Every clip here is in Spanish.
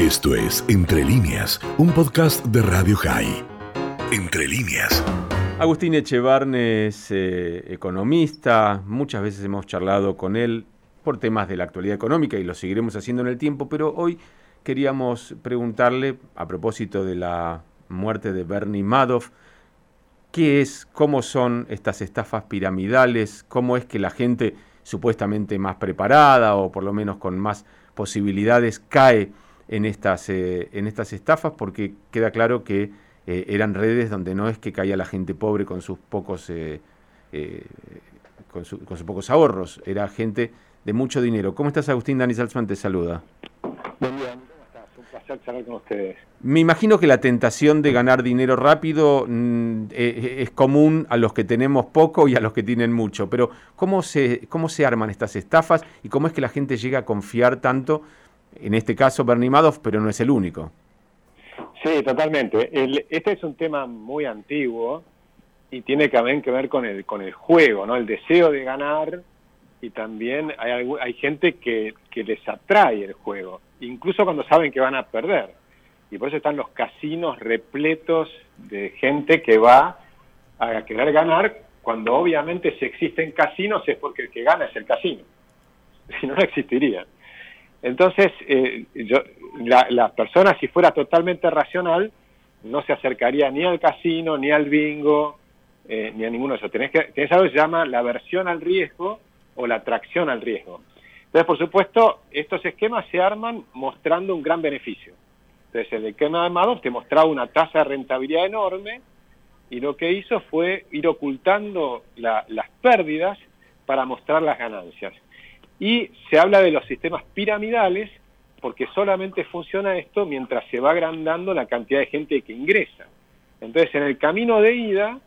Esto es Entre líneas, un podcast de Radio High. Entre líneas. Agustín Echevarne es eh, economista, muchas veces hemos charlado con él por temas de la actualidad económica y lo seguiremos haciendo en el tiempo, pero hoy queríamos preguntarle, a propósito de la muerte de Bernie Madoff, qué es, cómo son estas estafas piramidales, cómo es que la gente supuestamente más preparada o por lo menos con más posibilidades cae en estas, eh, en estas estafas, porque queda claro que eh, eran redes donde no es que caía la gente pobre con sus pocos, eh, con, sus pocos ahorros, era gente de mucho dinero. ¿Cómo estás, Agustín? Dani Salzman te saluda. Bien, bien. ¿Cómo estás? Un placer charlar con ustedes. Me imagino que la tentación de ganar dinero rápido mm, es común a los que tenemos poco y a los que tienen mucho, pero ¿cómo se, ¿cómo se arman estas estafas y cómo es que la gente llega a confiar tanto en este caso Bernie Madoff, pero no es el único. Sí, totalmente. este es un tema muy antiguo y tiene también que ver con el, con el juego, ¿no? El deseo de ganar y también hay, hay gente que, que les atrae el juego, incluso cuando saben que van a perder. Y por eso están los casinos repletos de gente que va a querer ganar, cuando obviamente si existen casinos es porque el que gana es el casino. Si no, no existiría. Entonces, eh, yo, la, persona, si fuera totalmente racional, no se acercaría ni al casino, ni al bingo, eh, ni a ninguno de esos. Tenés, que, tenés algo que se llama la aversión al riesgo o la atracción al riesgo. Entonces, por supuesto, estos esquemas se arman mostrando un gran beneficio. Entonces, el esquema de Madoff te mostraba una tasa de rentabilidad enorme y lo que hizo fue ir ocultando las pérdidas para mostrar las ganancias. Y se habla de los sistemas piramidales porque solamente funciona esto mientras se va agrandando la cantidad de gente que ingresa. Entonces, en el camino de ida,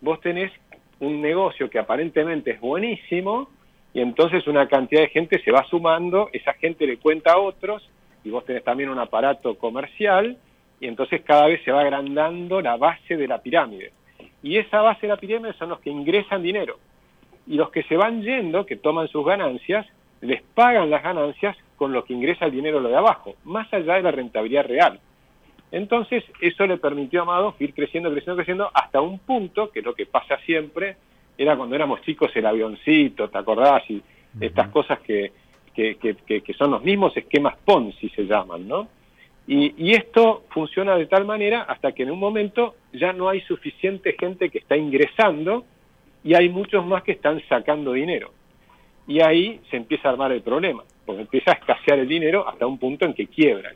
vos tenés un negocio que aparentemente es buenísimo y entonces una cantidad de gente se va sumando, esa gente le cuenta a otros y vos tenés también un aparato comercial y entonces cada vez se va agrandando la base de la pirámide. Y esa base de la pirámide son los que ingresan dinero. Y los que se van yendo, que toman sus ganancias, les pagan las ganancias con lo que ingresa el dinero lo de abajo, más allá de la rentabilidad real. Entonces, eso le permitió a Madoff ir creciendo, creciendo, creciendo, hasta un punto, que es lo que pasa siempre, era cuando éramos chicos el avioncito, ¿te acordás? Y estas cosas que, que, que, son los mismos esquemas Ponzi se llaman, ¿no? Y, y, esto funciona de tal manera hasta que en un momento ya no hay suficiente gente que está ingresando y hay muchos más que están sacando dinero. Y ahí se empieza a armar el problema, porque empieza a escasear el dinero hasta un punto en que quiebran.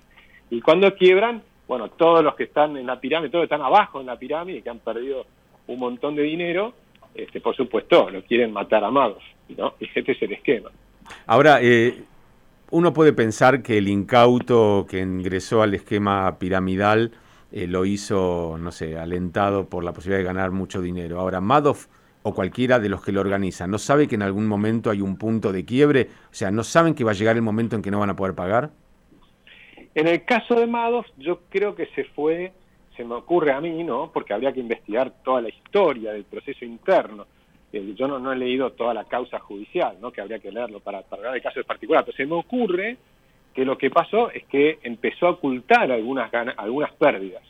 Y cuando quiebran, bueno, todos los que están en la pirámide, todos están abajo en la pirámide, que han perdido un montón de dinero, este, por supuesto, lo quieren matar a magos, ¿no? Y este es el esquema. Ahora, eh, uno puede pensar que el incauto que ingresó al esquema piramidal eh, lo hizo, no sé, alentado por la posibilidad de ganar mucho dinero. Ahora, Madoff o cualquiera de los que lo organizan, ¿no sabe que en algún momento hay un punto de quiebre? O sea, ¿no saben que va a llegar el momento en que no van a poder pagar? En el caso de Madoff, yo creo que se fue, se me ocurre a mí, ¿no? Porque habría que investigar toda la historia del proceso interno. Yo no, he leído toda la causa judicial, ¿no? Que habría que leerlo para, para hablar de casos particulares. Pero se me ocurre que lo que pasó es que empezó a ocultar algunas, algunas pérdidas.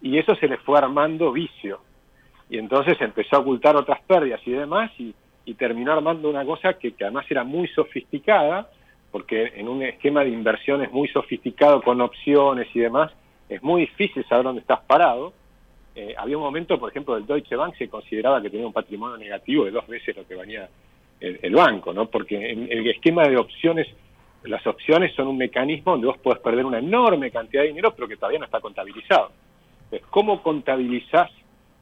Y eso se le fue armando vicio y entonces empezó a ocultar otras pérdidas y demás y, terminó armando una cosa que, además era muy sofisticada, porque en un esquema de inversiones muy sofisticado con opciones y demás, es muy difícil saber dónde estás parado. Eh, había un momento, por ejemplo, del Deutsche Bank se consideraba que tenía un patrimonio negativo de dos veces lo que venía el, banco, ¿no? Porque en el esquema de opciones, las opciones son un mecanismo donde vos podés perder una enorme cantidad de dinero, pero que todavía no está contabilizado. Entonces, ¿cómo contabilizás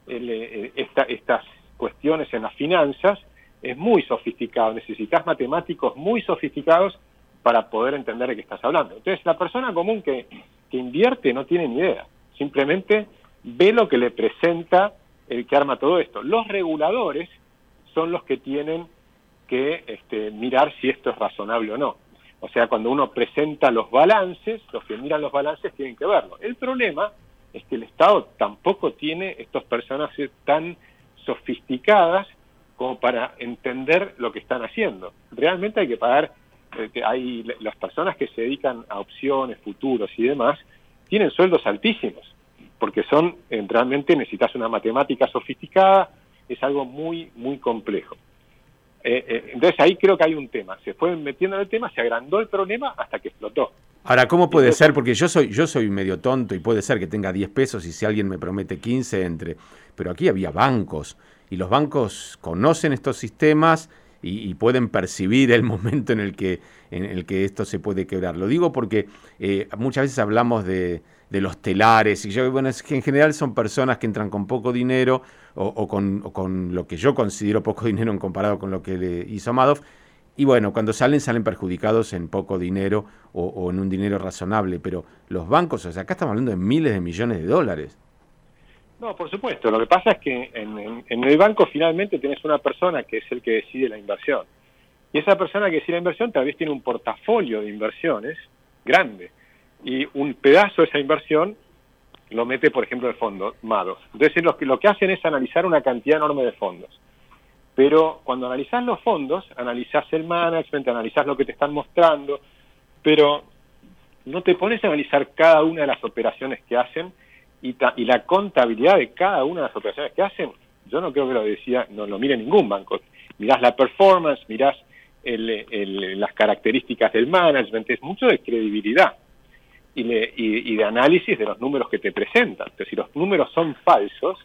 eh, estas cuestiones en las finanzas es muy sofisticado, necesitas matemáticos muy sofisticados para poder entender de qué estás hablando. Entonces, la persona común que, invierte no tiene ni idea, simplemente ve lo que le presenta el que arma todo esto. Los reguladores son los que tienen que este, mirar si esto es razonable o no. O sea, cuando uno presenta los balances, los que miran los balances tienen que verlo. El problema es que el Estado tampoco tiene estos personajes tan sofisticadas como para entender lo que están haciendo. Realmente hay que pagar eh, hay las personas que se dedican a opciones, futuros y demás, tienen sueldos altísimos, porque son, realmente necesitas una matemática sofisticada, es algo muy, muy complejo. Eh, eh, entonces ahí creo que hay un tema. Se fue metiendo en el tema, se agrandó el problema hasta que explotó. Ahora, ¿cómo puede ser? Porque yo soy, yo soy medio tonto y puede ser que tenga 10 pesos y si alguien me promete 15 entre. Pero aquí había bancos y los bancos conocen estos sistemas y, pueden percibir el momento en el que, en el que esto se puede quebrar. Lo digo porque eh, muchas veces hablamos de, de los telares, y yo, bueno, es que en general son personas que entran con poco dinero o, con, con, lo que yo considero poco dinero en comparado con lo que le hizo Madoff, y bueno, cuando salen, salen perjudicados en poco dinero o, en un dinero razonable, pero los bancos, o sea, acá estamos hablando de miles de millones de dólares. No, por supuesto. Lo que pasa es que en, el banco finalmente tienes una persona que es el que decide la inversión. Y esa persona que decide la inversión tal vez tiene un portafolio de inversiones grande y un pedazo de esa inversión lo mete, por ejemplo, el fondo MADOS. Entonces, lo que, lo que hacen es analizar una cantidad enorme de fondos. Pero cuando analizas los fondos, analizás el management, analizás lo que te están mostrando, pero no te pones a analizar cada una de las operaciones que hacen y, y la contabilidad de cada una de las operaciones que hacen. Yo no creo que lo decía, no lo mire ningún banco. Mirás la performance, mirás las características del management, es mucho de credibilidad y, de análisis de los números que te presentan. Entonces, si los números son falsos,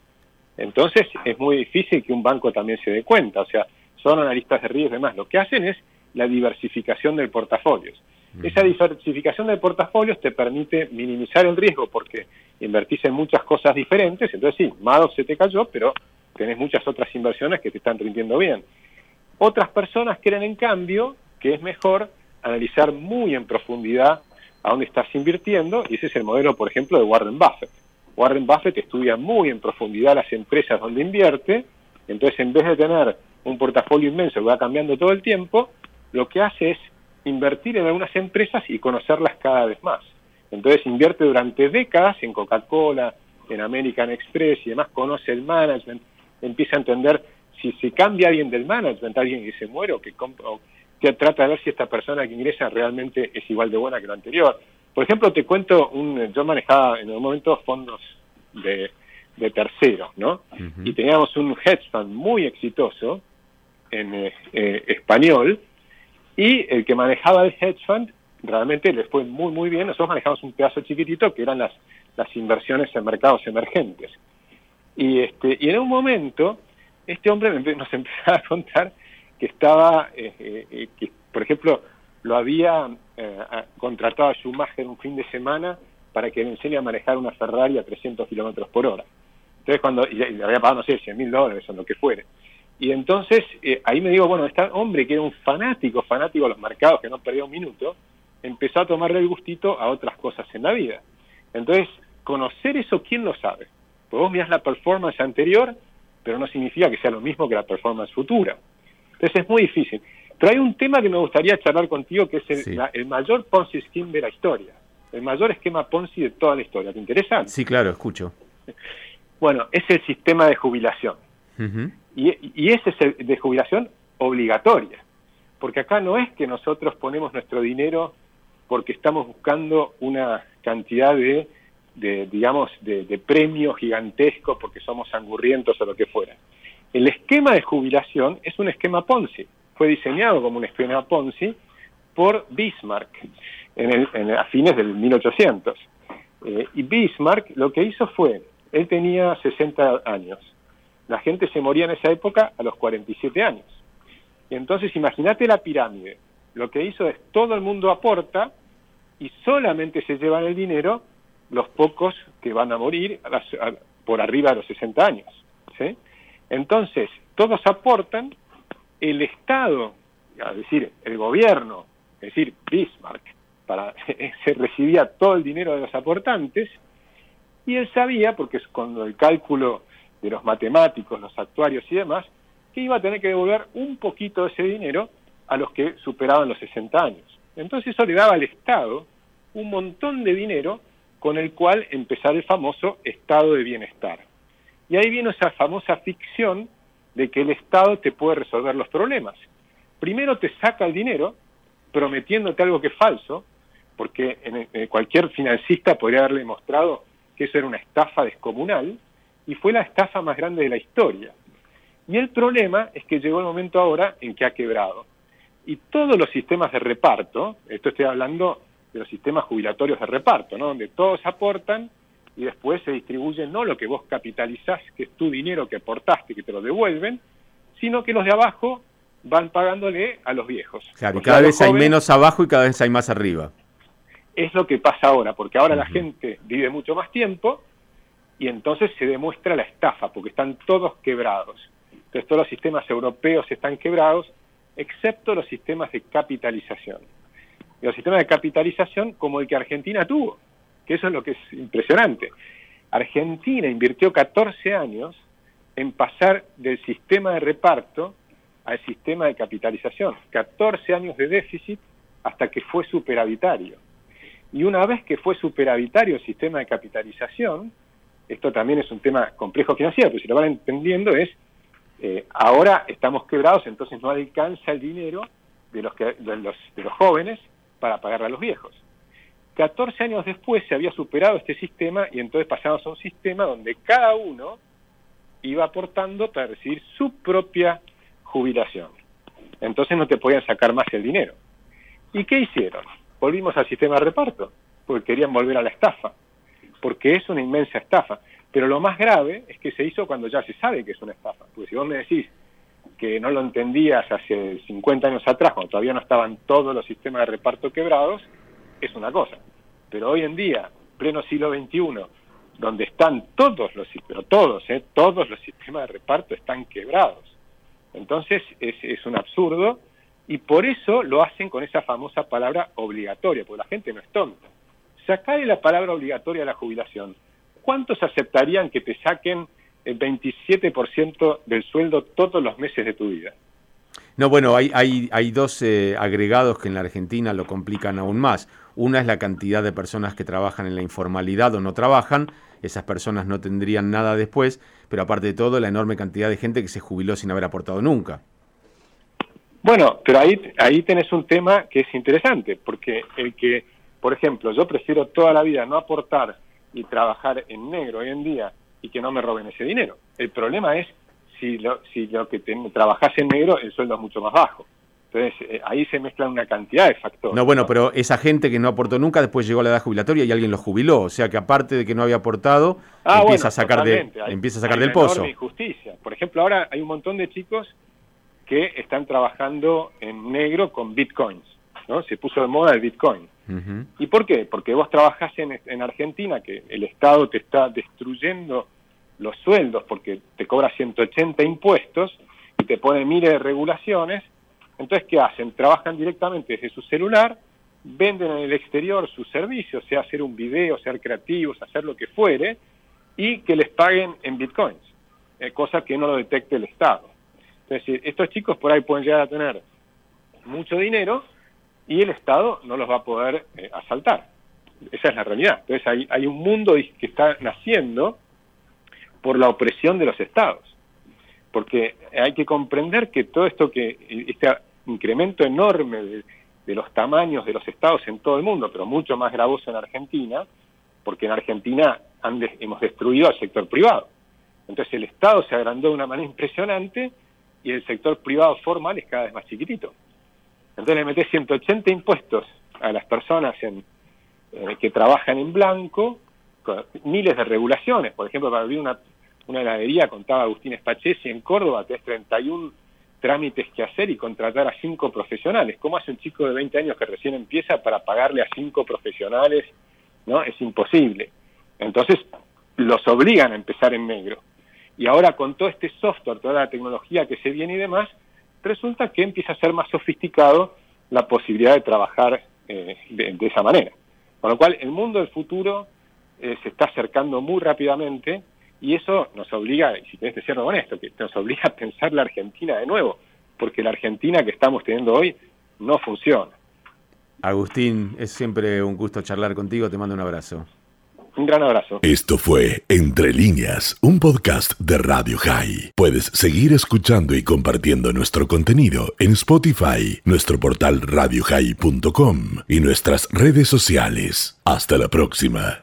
entonces es muy difícil que un banco también se dé cuenta. O sea, son analistas de riesgo y demás. Lo que hacen es la diversificación del portafolio. Esa diversificación de portafolios te permite minimizar el riesgo porque invertís en muchas cosas diferentes. Entonces, sí, Madoff se te cayó, pero tenés muchas otras inversiones que te están rindiendo bien. Otras personas creen, en cambio, que es mejor analizar muy en profundidad a dónde estás invirtiendo, y ese es el modelo, por ejemplo, de Warren Buffett. Warren Buffett estudia muy en profundidad las empresas donde invierte, entonces en vez de tener un portafolio inmenso que va cambiando todo el tiempo, lo que hace es invertir en algunas empresas y conocerlas cada vez más. Entonces invierte durante décadas en Coca-Cola, en American Express y demás, conoce el management, empieza a entender si se cambia alguien del management, alguien que se muere o que, que trata de ver si esta persona que ingresa realmente es igual de buena que la anterior. Por ejemplo, te cuento, un, yo manejaba en un momento fondos de, de terceros, ¿no? Y teníamos un hedge fund muy exitoso en eh, eh, español y el que manejaba el hedge fund realmente le fue muy, muy bien. Nosotros manejamos un pedazo chiquitito que eran las, las inversiones en mercados emergentes. Y, este, y en un momento, este hombre nos empezaba a contar que estaba, eh, eh, eh, que por ejemplo, lo había contratado a Schumacher un fin de semana para que le enseñe a manejar una Ferrari a 300 kilómetros por hora. Entonces, cuando, y, le había pagado, no sé, 100 mil dólares o lo que fuere. Y entonces, ahí me digo, bueno, este hombre que era un fanático, fanático de los mercados, que no perdía un minuto, empezó a tomarle el gustito a otras cosas en la vida. Entonces, conocer eso, ¿quién lo sabe? Pues vos mirás la performance anterior, pero no significa que sea lo mismo que la performance futura. Entonces es muy difícil. Pero hay un tema que me gustaría charlar contigo, que es el, mayor Ponzi Scheme de la historia. El mayor esquema Ponzi de toda la historia. ¿Te interesa? Sí, claro, escucho. Bueno, es el sistema de jubilación. y, y, ese es el de jubilación obligatoria. Porque acá no es que nosotros ponemos nuestro dinero porque estamos buscando una cantidad de, digamos, de, de premio gigantesco porque somos angurrientos o lo que fuera. El esquema de jubilación es un esquema Ponzi. Fue diseñado como un esquema Ponzi por Bismarck en a fines del 1800. Eh, y Bismarck lo que hizo fue, él tenía 60 años. La gente se moría en esa época a los 47 años. Y entonces imagínate la pirámide. Lo que hizo es todo el mundo aporta y solamente se llevan el dinero los pocos que van a morir por arriba de los 60 años. Entonces, todos aportan, el Estado, es decir, el gobierno, es decir, Bismarck, para, se recibía todo el dinero de los aportantes, y él sabía, porque es cuando el cálculo de los matemáticos, los actuarios y demás, que iba a tener que devolver un poquito de ese dinero a los que superaban los 60 años. Entonces eso le daba al Estado un montón de dinero con el cual empezar el famoso estado de bienestar. Y ahí viene esa famosa ficción de que el Estado te puede resolver los problemas. Primero te saca el dinero prometiéndote algo que es falso, porque en, cualquier financista podría haberle demostrado que eso era una estafa descomunal, y fue la estafa más grande de la historia. Y el problema es que llegó el momento ahora en que ha quebrado. Y todos los sistemas de reparto, esto estoy hablando de los sistemas jubilatorios de reparto, ¿no? donde todos aportan y después se distribuye no lo que vos capitalizás, que es tu dinero que aportaste, que te lo devuelven, sino que los de abajo van pagándole a los viejos. Claro, cada vez hay menos abajo y cada vez hay más arriba. Es lo que pasa ahora, porque ahora la gente vive mucho más tiempo y entonces se demuestra la estafa, porque están todos quebrados. Entonces todos los sistemas europeos están quebrados, excepto los sistemas de capitalización. Y los sistemas de capitalización como el que Argentina tuvo, que eso es lo que es impresionante. Argentina invirtió 14 años en pasar del sistema de reparto al sistema de capitalización. 14 años de déficit hasta que fue superavitario. Y una vez que fue superavitario el sistema de capitalización, esto también es un tema complejo financiero, pero si lo van entendiendo es, eh, ahora estamos quebrados, entonces no alcanza el dinero de los, que, de los, de los jóvenes para pagarle a los viejos. 14 años después se había superado este sistema y entonces pasamos a un sistema donde cada uno iba aportando para recibir su propia jubilación. Entonces no te podían sacar más el dinero. ¿Y qué hicieron? Volvimos al sistema de reparto, porque querían volver a la estafa, porque es una inmensa estafa. Pero lo más grave es que se hizo cuando ya se sabe que es una estafa. Porque si vos me decís que no lo entendías hace 50 años atrás, cuando todavía no estaban todos los sistemas de reparto quebrados, es una cosa. Pero hoy en día, pleno siglo XXI, donde están todos los, pero todos, ¿eh? todos los sistemas de reparto están quebrados. Entonces es, es un absurdo y por eso lo hacen con esa famosa palabra obligatoria, porque la gente no es tonta. Sacarle la palabra obligatoria a la jubilación. ¿Cuántos aceptarían que te saquen el 27% del sueldo todos los meses de tu vida? No, bueno, hay, hay, hay dos eh, agregados que en la Argentina lo complican aún más. Una es la cantidad de personas que trabajan en la informalidad o no trabajan. Esas personas no tendrían nada después, pero aparte de todo, la enorme cantidad de gente que se jubiló sin haber aportado nunca. Bueno, pero ahí, ahí tenés un tema que es interesante, porque el que, por ejemplo, yo prefiero toda la vida no aportar y trabajar en negro hoy en día y que no me roben ese dinero. El problema es si lo, si lo que te, trabajas en negro, el sueldo es mucho más bajo. Entonces, eh, ahí se mezclan una cantidad de factores. No, bueno, pero esa gente que no aportó nunca después llegó a la edad jubilatoria y alguien lo jubiló. O sea que aparte de que no había aportado, ah, empieza, a sacar de, empieza a sacar del pozo. injusticia. Por ejemplo, ahora hay un montón de chicos que están trabajando en negro con bitcoins. ¿no? Se puso de moda el bitcoin. ¿Y por qué? Porque vos trabajás en, en Argentina, que el Estado te está destruyendo los sueldos porque te cobra 180 impuestos y te pone miles de regulaciones. Entonces, ¿qué hacen? Trabajan directamente desde su celular, venden en el exterior sus servicios, sea hacer un video, ser creativos, hacer lo que fuere, y que les paguen en bitcoins, eh, cosa que no lo detecte el Estado. Es decir, estos chicos por ahí pueden llegar a tener mucho dinero y el Estado no los va a poder eh, asaltar. Esa es la realidad. Entonces hay, hay un mundo que está naciendo por la opresión de los estados. Porque hay que comprender que todo esto que, este incremento enorme de, los tamaños de los estados en todo el mundo, pero mucho más gravoso en Argentina, porque en Argentina hemos destruido al sector privado. Entonces el Estado se agrandó de una manera impresionante y el sector privado formal es cada vez más chiquitito. Entonces le metés 180 impuestos a las personas en, eh, que trabajan en blanco, miles de regulaciones. Por ejemplo, para abrir una una heladería, contaba Agustín Espachesi en Córdoba, tenés 31 trámites que hacer y contratar a cinco profesionales. ¿Cómo hace un chico de 20 años que recién empieza para pagarle a cinco profesionales? ¿No? Es imposible. Entonces, los obligan a empezar en negro. Y ahora con todo este software, toda la tecnología que se viene y demás, resulta que empieza a ser más sofisticado la posibilidad de trabajar eh, de, esa manera. Con lo cual, el mundo del futuro eh, se está acercando muy rápidamente y eso nos obliga, y si querés te cierro con esto, que nos obliga a pensar la Argentina de nuevo, porque la Argentina que estamos teniendo hoy no funciona. Agustín, es siempre un gusto charlar contigo, te mando un abrazo. Un gran abrazo. Esto fue Entre líneas, un podcast de Radio High. Puedes seguir escuchando y compartiendo nuestro contenido en Spotify, nuestro portal radiohigh.com y nuestras redes sociales. Hasta la próxima.